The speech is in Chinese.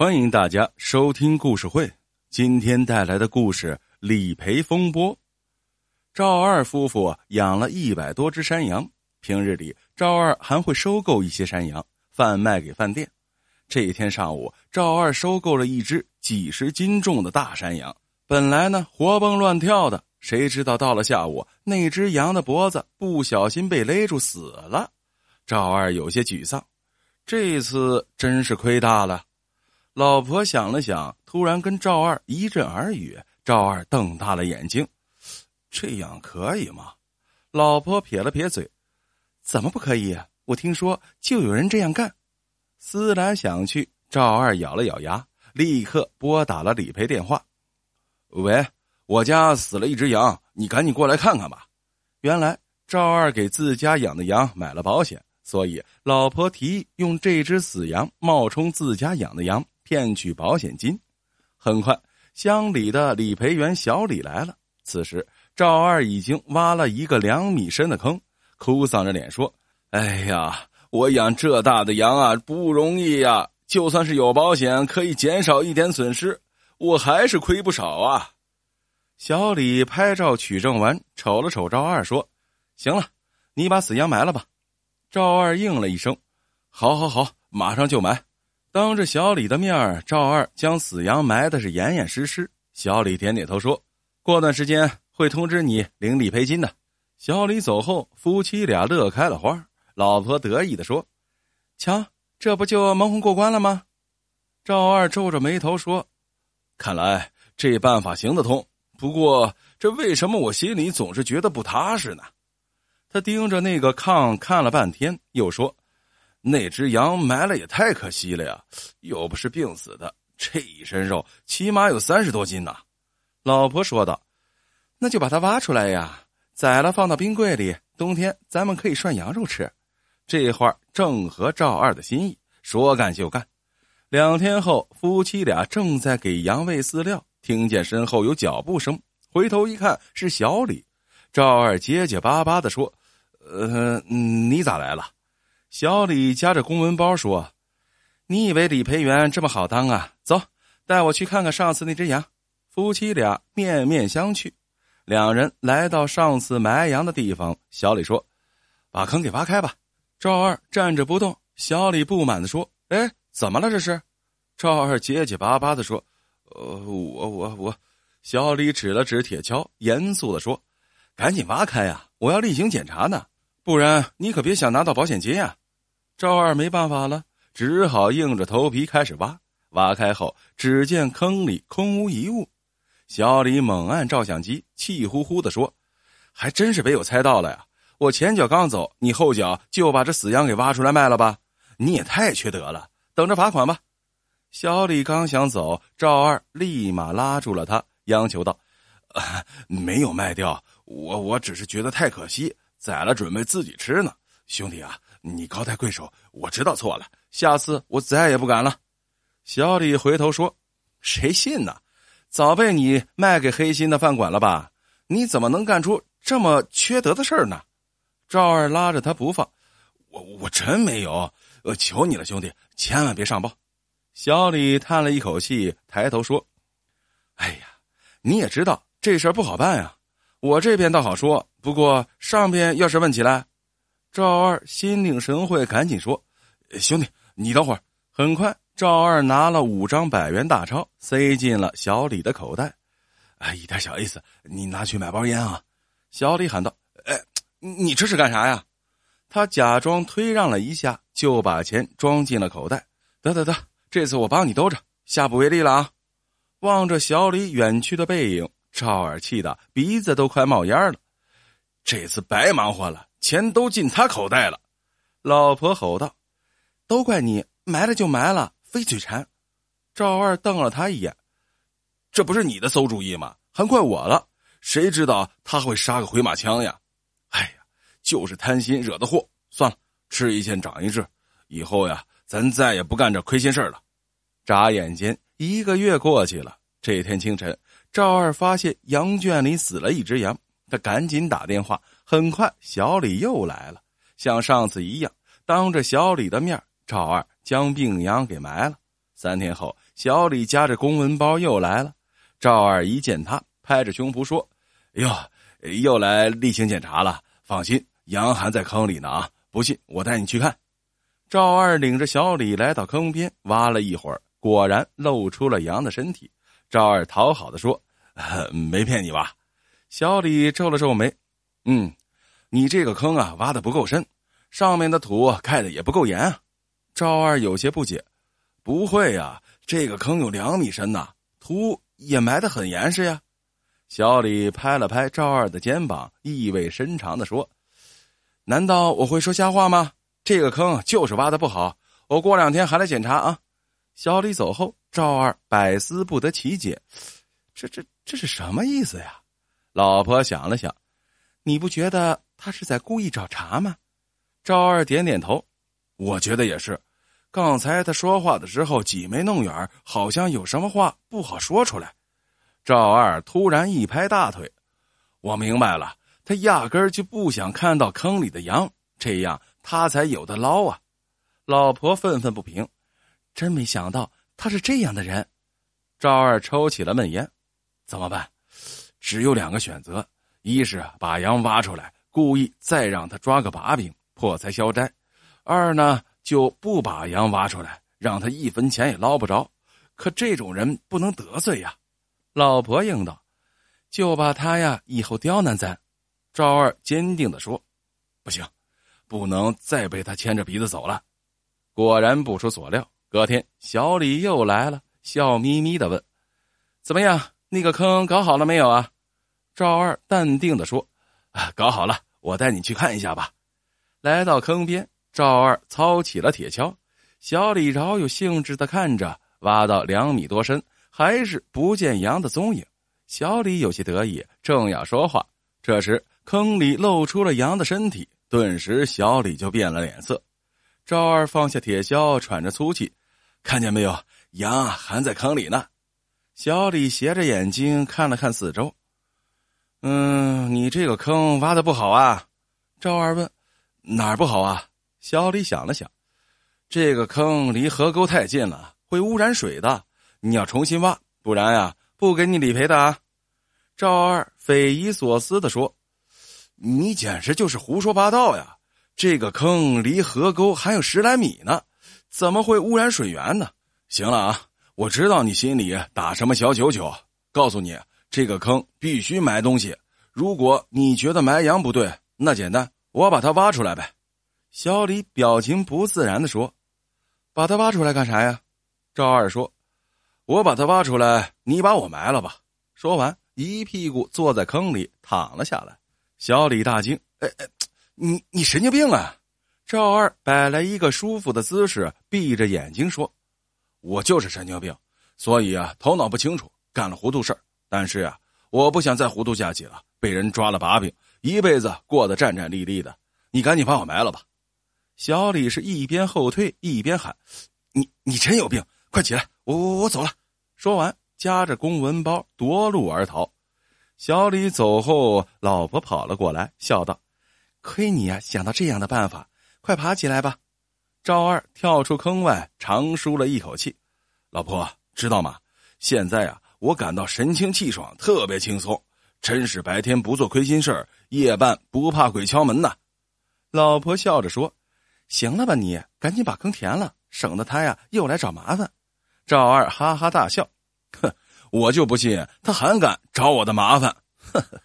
欢迎大家收听故事会。今天带来的故事《理赔风波》。赵二夫妇养了一百多只山羊，平日里赵二还会收购一些山羊贩卖给饭店。这一天上午，赵二收购了一只几十斤重的大山羊，本来呢活蹦乱跳的，谁知道到了下午，那只羊的脖子不小心被勒住死了。赵二有些沮丧，这次真是亏大了。老婆想了想，突然跟赵二一阵耳语。赵二瞪大了眼睛：“这样可以吗？”老婆撇了撇嘴：“怎么不可以？我听说就有人这样干。”思来想去，赵二咬了咬牙，立刻拨打了理赔电话：“喂，我家死了一只羊，你赶紧过来看看吧。”原来赵二给自家养的羊买了保险，所以老婆提议用这只死羊冒充自家养的羊。骗取保险金，很快乡里的理赔员小李来了。此时赵二已经挖了一个两米深的坑，哭丧着脸说：“哎呀，我养这大的羊啊，不容易呀！就算是有保险，可以减少一点损失，我还是亏不少啊。”小李拍照取证完，瞅了瞅赵二说：“行了，你把死羊埋了吧。”赵二应了一声：“好，好，好，马上就埋。”当着小李的面赵二将死羊埋的是严严实实。小李点点头说：“过段时间会通知你领理赔金的。”小李走后，夫妻俩乐开了花。老婆得意的说：“瞧，这不就蒙混过关了吗？”赵二皱着眉头说：“看来这办法行得通。不过，这为什么我心里总是觉得不踏实呢？”他盯着那个炕看了半天，又说。那只羊埋了也太可惜了呀！又不是病死的，这一身肉起码有三十多斤呢。老婆说道：“那就把它挖出来呀，宰了放到冰柜里，冬天咱们可以涮羊肉吃。”这话正合赵二的心意，说干就干。两天后，夫妻俩正在给羊喂饲料，听见身后有脚步声，回头一看是小李。赵二结结巴巴的说：“呃，你咋来了？”小李夹着公文包说：“你以为理赔员这么好当啊？走，带我去看看上次那只羊。”夫妻俩面面相觑。两人来到上次埋羊的地方，小李说：“把坑给挖开吧。”赵二站着不动。小李不满的说：“哎，怎么了这是？”赵二结结巴巴的说：“呃，我我我。”小李指了指铁锹，严肃的说：“赶紧挖开呀！我要例行检查呢，不然你可别想拿到保险金呀！”赵二没办法了，只好硬着头皮开始挖。挖开后，只见坑里空无一物。小李猛按照相机，气呼呼的说：“还真是被我猜到了呀！我前脚刚走，你后脚就把这死羊给挖出来卖了吧？你也太缺德了！等着罚款吧！”小李刚想走，赵二立马拉住了他，央求道：“啊 没有卖掉，我我只是觉得太可惜，宰了准备自己吃呢，兄弟啊！”你高抬贵手，我知道错了，下次我再也不敢了。小李回头说：“谁信呢？早被你卖给黑心的饭馆了吧？你怎么能干出这么缺德的事儿呢？”赵二拉着他不放：“我我真没有，我求你了，兄弟，千万别上报。”小李叹了一口气，抬头说：“哎呀，你也知道这事儿不好办呀。我这边倒好说，不过上边要是问起来……”赵二心领神会，赶紧说：“兄弟，你等会儿。”很快，赵二拿了五张百元大钞，塞进了小李的口袋。“哎，一点小意思，你拿去买包烟啊！”小李喊道。“哎，你这是干啥呀？”他假装推让了一下，就把钱装进了口袋。“得得得，这次我帮你兜着，下不为例了啊！”望着小李远去的背影，赵二气得鼻子都快冒烟了。这次白忙活了。钱都进他口袋了，老婆吼道：“都怪你埋了就埋了，非嘴馋。”赵二瞪了他一眼：“这不是你的馊主意吗？还怪我了？谁知道他会杀个回马枪呀？哎呀，就是贪心惹的祸。算了，吃一堑长一智，以后呀，咱再也不干这亏心事了。”眨眼间，一个月过去了。这天清晨，赵二发现羊圈里死了一只羊，他赶紧打电话。很快，小李又来了，像上次一样，当着小李的面，赵二将病羊给埋了。三天后，小李夹着公文包又来了。赵二一见他，拍着胸脯说：“哎呦，又来例行检查了。放心，羊还在坑里呢啊！不信，我带你去看。”赵二领着小李来到坑边，挖了一会儿，果然露出了羊的身体。赵二讨好的说：“没骗你吧？”小李皱了皱眉：“嗯，你这个坑啊，挖的不够深，上面的土盖的也不够严啊。”赵二有些不解。不会呀，这个坑有两米深呐，土也埋得很严实呀。小李拍了拍赵二的肩膀，意味深长的说：“难道我会说瞎话吗？这个坑就是挖的不好，我过两天还来检查啊。”小李走后，赵二百思不得其解，这这这是什么意思呀？老婆想了想，你不觉得他是在故意找茬吗？赵二点点头，我觉得也是。刚才他说话的时候挤眉弄眼，好像有什么话不好说出来。赵二突然一拍大腿：“我明白了，他压根就不想看到坑里的羊，这样他才有的捞啊！”老婆愤愤不平：“真没想到他是这样的人。”赵二抽起了闷烟：“怎么办？只有两个选择：一是把羊挖出来，故意再让他抓个把柄，破财消灾；二呢？”就不把羊挖出来，让他一分钱也捞不着。可这种人不能得罪呀。老婆应道：“就把他呀，以后刁难咱。”赵二坚定的说：“不行，不能再被他牵着鼻子走了。”果然不出所料，隔天小李又来了，笑眯眯的问：“怎么样？那个坑搞好了没有啊？”赵二淡定的说：“啊，搞好了，我带你去看一下吧。”来到坑边。赵二操起了铁锹，小李饶有兴致的看着，挖到两米多深，还是不见羊的踪影。小李有些得意，正要说话，这时坑里露出了羊的身体，顿时小李就变了脸色。赵二放下铁锹，喘着粗气：“看见没有，羊还在坑里呢。”小李斜着眼睛看了看四周，“嗯，你这个坑挖的不好啊？”赵二问，“哪儿不好啊？”小李想了想，这个坑离河沟太近了，会污染水的。你要重新挖，不然呀，不给你理赔的啊！赵二匪夷所思的说：“你简直就是胡说八道呀！这个坑离河沟还有十来米呢，怎么会污染水源呢？”行了啊，我知道你心里打什么小九九。告诉你，这个坑必须埋东西。如果你觉得埋羊不对，那简单，我把它挖出来呗。小李表情不自然的说：“把它挖出来干啥呀？”赵二说：“我把它挖出来，你把我埋了吧。”说完，一屁股坐在坑里躺了下来。小李大惊：“哎哎，你你神经病啊！”赵二摆来一个舒服的姿势，闭着眼睛说：“我就是神经病，所以啊，头脑不清楚，干了糊涂事儿。但是啊，我不想再糊涂下去了，被人抓了把柄，一辈子过得战战栗栗的。你赶紧把我埋了吧。”小李是一边后退一边喊：“你你真有病！快起来，我我我走了。”说完，夹着公文包夺路而逃。小李走后，老婆跑了过来，笑道：“亏你呀，想到这样的办法！快爬起来吧。”赵二跳出坑外，长舒了一口气：“老婆，知道吗？现在啊，我感到神清气爽，特别轻松，真是白天不做亏心事儿，夜半不怕鬼敲门呐。”老婆笑着说。行了吧，你赶紧把坑填了，省得他呀又来找麻烦。赵二哈哈大笑，哼，我就不信他还敢找我的麻烦，呵呵。